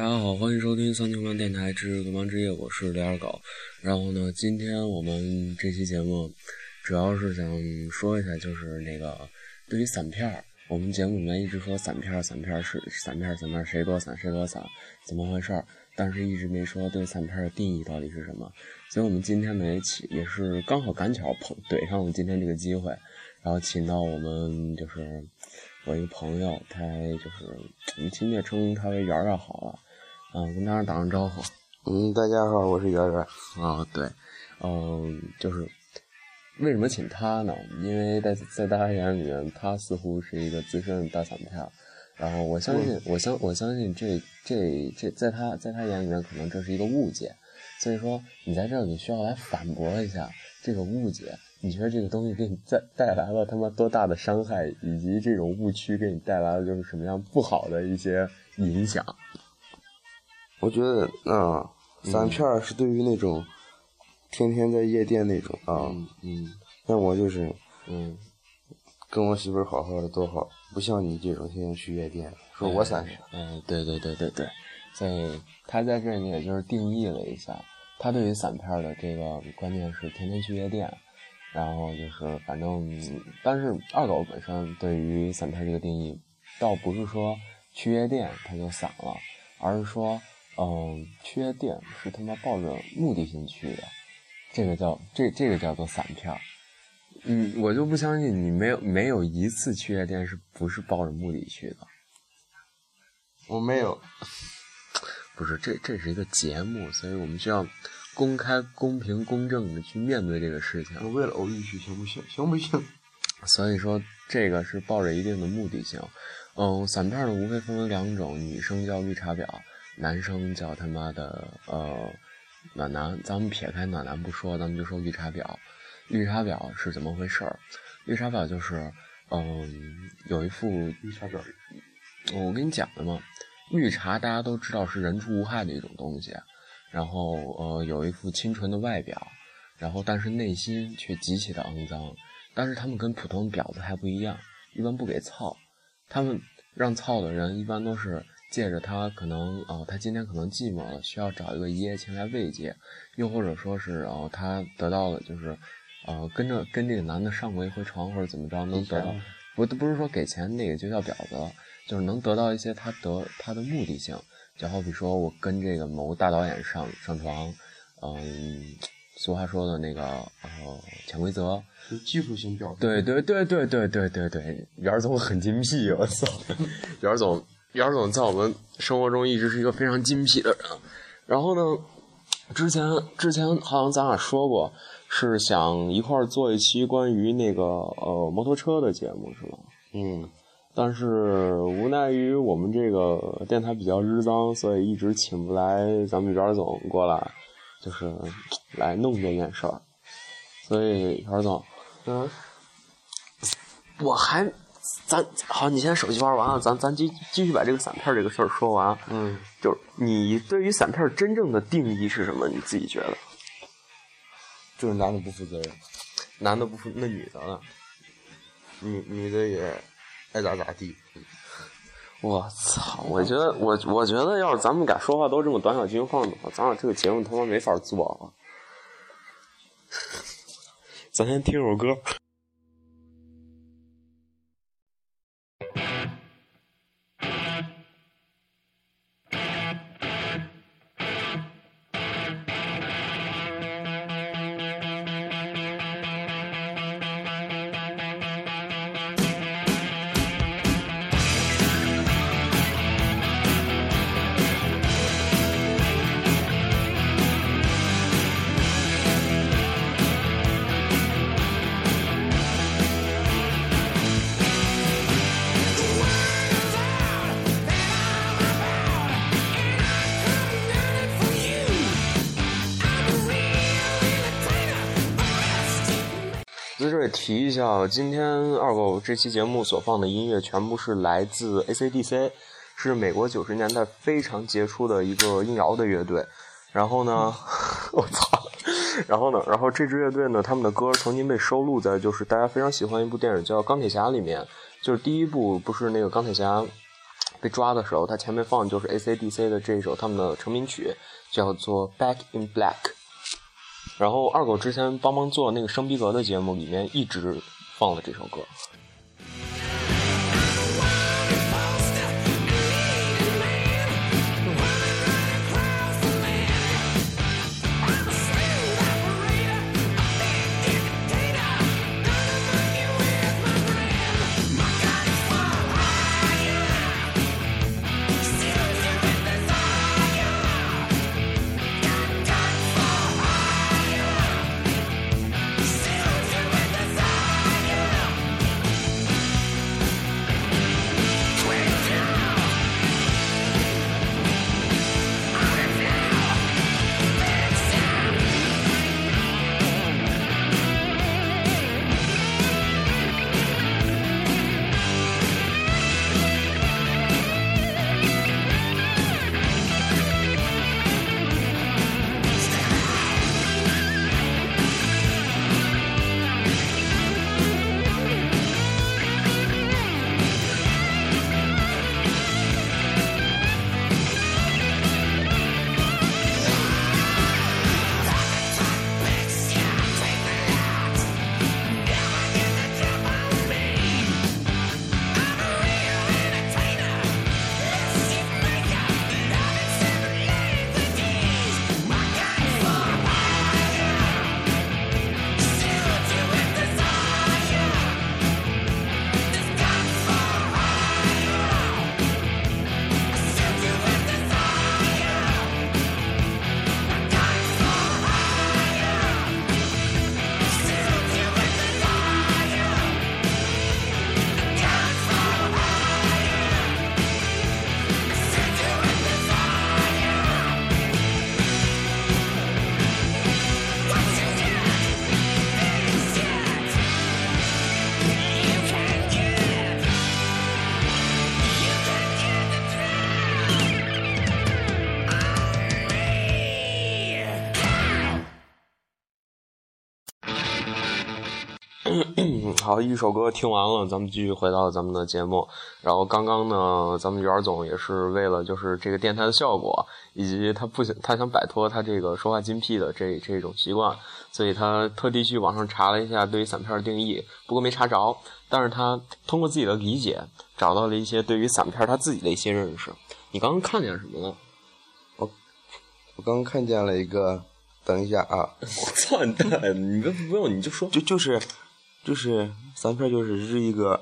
大家好，欢迎收听三球漫电台之流氓之夜，我是李二狗。然后呢，今天我们这期节目主要是想说一下，就是那个对于散片儿，我们节目里面一直说散片儿，散片儿是散片儿，散片儿谁多散谁多散，怎么回事儿？但是一直没说对散片儿的定义到底是什么。所以我们今天呢也请，也是刚好赶巧碰怼上了今天这个机会，然后请到我们就是。我一个朋友，他就是我们亲切称他为圆圆好了，嗯，跟大家打声招呼。嗯，大家好，我是圆圆。啊，对，嗯，就是为什么请他呢？因为在在大家眼里面，他似乎是一个资深的大散片，然后我相信，我相我相信这这这，在他在他眼里面，可能这是一个误解，所以说你在这里需要来反驳一下这个误解。你觉得这个东西给你带带来了他妈多大的伤害，以及这种误区给你带来了就是什么样不好的一些影响？我觉得啊，散片是对于那种天天在夜店那种啊，嗯，像我就是嗯，跟我媳妇好好的多好，不像你这种天天去夜店，说我散片。嗯，对对对对对，在他在这里也就是定义了一下，他对于散片的这个观念是天天去夜店。然后就是，反正，但是二狗本身对于散片这个定义，倒不是说去夜店他就散了，而是说，嗯，去夜店是他妈抱着目的性去的，这个叫这这个叫做散片。嗯，我就不相信你没有没有一次去夜店是不是抱着目的去的？我没有，不是，这这是一个节目，所以我们需要。公开、公平、公正的去面对这个事情。我为了偶遇去，行不行？行不行？所以说，这个是抱着一定的目的性。嗯，散片呢，无非分为两种：女生叫绿茶婊，男生叫他妈的呃暖男。咱们撇开暖男不说，咱们就说绿茶婊。绿茶婊是怎么回事儿？绿茶婊就是嗯，有一副绿茶婊。我跟你讲的嘛，绿茶大家都知道是人畜无害的一种东西。然后，呃，有一副清纯的外表，然后但是内心却极其的肮脏。但是他们跟普通婊子还不一样，一般不给操。他们让操的人一般都是借着他可能，哦，他今天可能寂寞了，需要找一个一夜情来慰藉，又或者说是，哦，他得到了就是，呃，跟着跟这个男的上过一回床或者怎么着，能得到，不不是说给钱那个就叫婊子，就是能得到一些他得他的目的性。就好比说，我跟这个某大导演上上床，嗯，俗话说的那个，呃，潜规则，技术性表对对对对对对对对，袁总很精辟，我操，袁总，袁总在我们生活中一直是一个非常精辟的人。然后呢，之前之前好像咱俩说过，是想一块儿做一期关于那个呃摩托车的节目，是吧？嗯。但是无奈于我们这个电台比较日脏，所以一直请不来咱们袁总过来，就是来弄这件事儿。所以袁总，嗯，我还，咱好，你现在手机玩完了，咱咱继继续把这个散片这个事儿说完。嗯，就是你对于散片真正的定义是什么？你自己觉得？就是男的不负责任，男的不负，那女的呢？女女的也。爱咋咋地，我操！我觉得我我觉得要是咱们敢说话都这么短小精悍的话，咱俩这个节目他妈没法做了。咱先听首歌。提一下，今天二狗这期节目所放的音乐全部是来自 AC/DC，是美国九十年代非常杰出的一个硬摇的乐队。然后呢，我操！然后呢，然后这支乐队呢，他们的歌曾经被收录在就是大家非常喜欢一部电影叫《钢铁侠》里面，就是第一部不是那个钢铁侠被抓的时候，他前面放的就是 AC/DC 的这一首他们的成名曲，叫做《Back in Black》。然后二狗之前帮忙做那个生逼格的节目，里面一直放了这首歌。好，一首歌听完了，咱们继续回到咱们的节目。然后刚刚呢，咱们袁总也是为了就是这个电台的效果，以及他不想他想摆脱他这个说话精辟的这这种习惯，所以他特地去网上查了一下对于散片的定义，不过没查着。但是他通过自己的理解，找到了一些对于散片他自己的一些认识。你刚刚看见什么了？我我刚看见了一个，等一下啊！我操你蛋！你不不用你就说，就就是就是散片就是日一个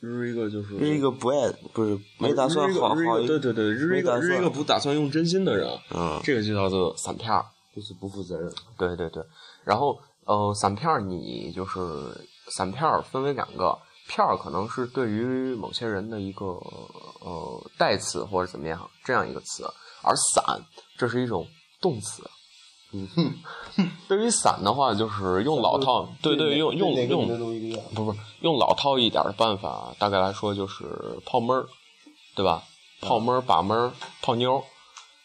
日一个就是日一个不爱不是没打算好好对对对日一个日一个不打算用真心的人，嗯，这个就叫做散片儿，就是不负责任。对对对，然后呃散片儿你就是散片儿分为两个片儿，可能是对于某些人的一个呃代词或者怎么样这样一个词，而散这是一种动词。嗯哼，对于伞的话，就是用老套，对对，用用用，不不，用老套一点的办法，大概来说就是泡闷儿，对吧？泡闷儿、把闷儿、泡妞，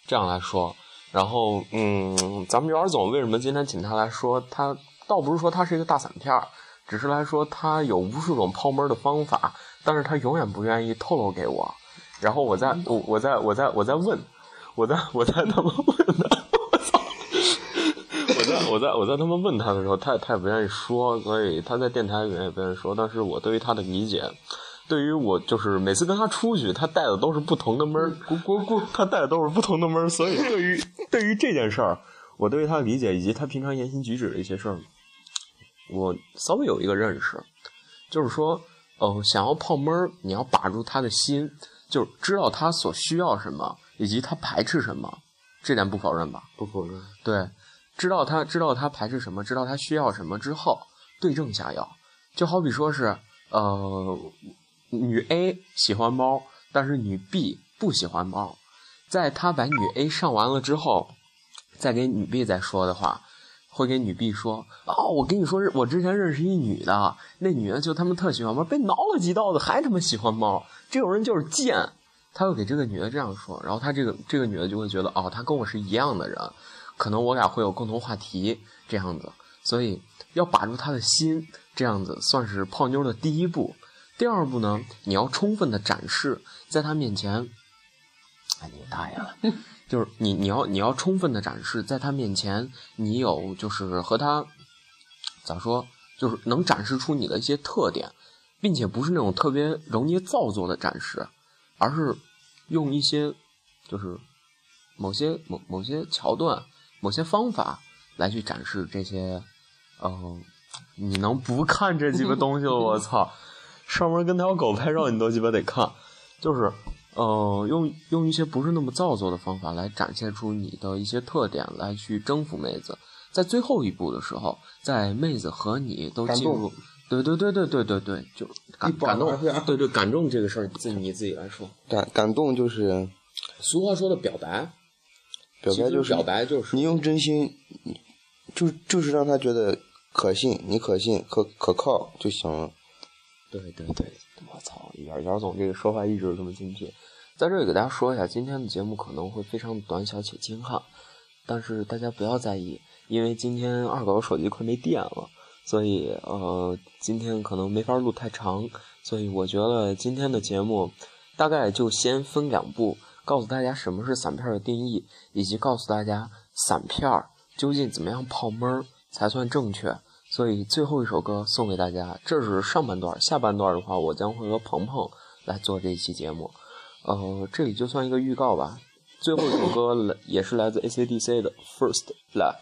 这样来说。然后，嗯，咱们袁总为什么今天请他来说？他倒不是说他是一个大散片儿，只是来说他有无数种泡闷儿的方法，但是他永远不愿意透露给我。然后我在我我在我在我在问，我在我在他们问他。我在我在我在他们问他的时候，他也他也不愿意说，所以他在电台里面也不愿意说。但是我对于他的理解，对于我就是每次跟他出去，他带的都是不同的闷儿，咕咕咕，他带的都是不同的闷儿。所以 对于对于这件事儿，我对于他的理解以及他平常言行举止的一些事儿，我稍微有一个认识，就是说，呃，想要泡闷儿，你要把住他的心，就是知道他所需要什么，以及他排斥什么，这点不否认吧？不否认。对。知道他知道他排斥什么，知道他需要什么之后，对症下药。就好比说是，呃，女 A 喜欢猫，但是女 B 不喜欢猫。在他把女 A 上完了之后，再给女 B 再说的话，会给女 B 说：“哦，我跟你说，我之前认识一女的，那女的就他们特喜欢猫，被挠了几刀子还他妈喜欢猫。这种人就是贱。”他会给这个女的这样说，然后他这个这个女的就会觉得：“哦，他跟我是一样的人。”可能我俩会有共同话题，这样子，所以要把住他的心，这样子算是泡妞的第一步。第二步呢，你要充分的展示在他面前。哎，你大爷了！就是你，你要你要充分的展示在他面前，你有就是和他咋说，就是能展示出你的一些特点，并且不是那种特别容易造作的展示，而是用一些就是某些某某些桥段、某些方法来去展示这些。嗯，你能不看这几个东西了？我 操！上面跟条狗拍照，你都鸡巴得看，就是。呃，用用一些不是那么造作的方法来展现出你的一些特点，来去征服妹子。在最后一步的时候，在妹子和你都进入，对对对对对对对，就感感动，对对感动这个事儿，自己你自己来说。感感动就是，俗话说的表白，表白就是表白就是你用真心，就就是让他觉得可信，你可信可可靠就行了。对对对，我操，姚姚总这个说话一直这么精辟。在这里给大家说一下，今天的节目可能会非常短小且精悍，但是大家不要在意，因为今天二狗手机快没电了，所以呃，今天可能没法录太长，所以我觉得今天的节目大概就先分两步，告诉大家什么是散片的定义，以及告诉大家散片究竟怎么样泡闷才算正确。所以最后一首歌送给大家，这是上半段，下半段的话，我将会和鹏鹏来做这一期节目。呃，这里就算一个预告吧。最后一首歌也是来自 AC/DC 的《First Blood》。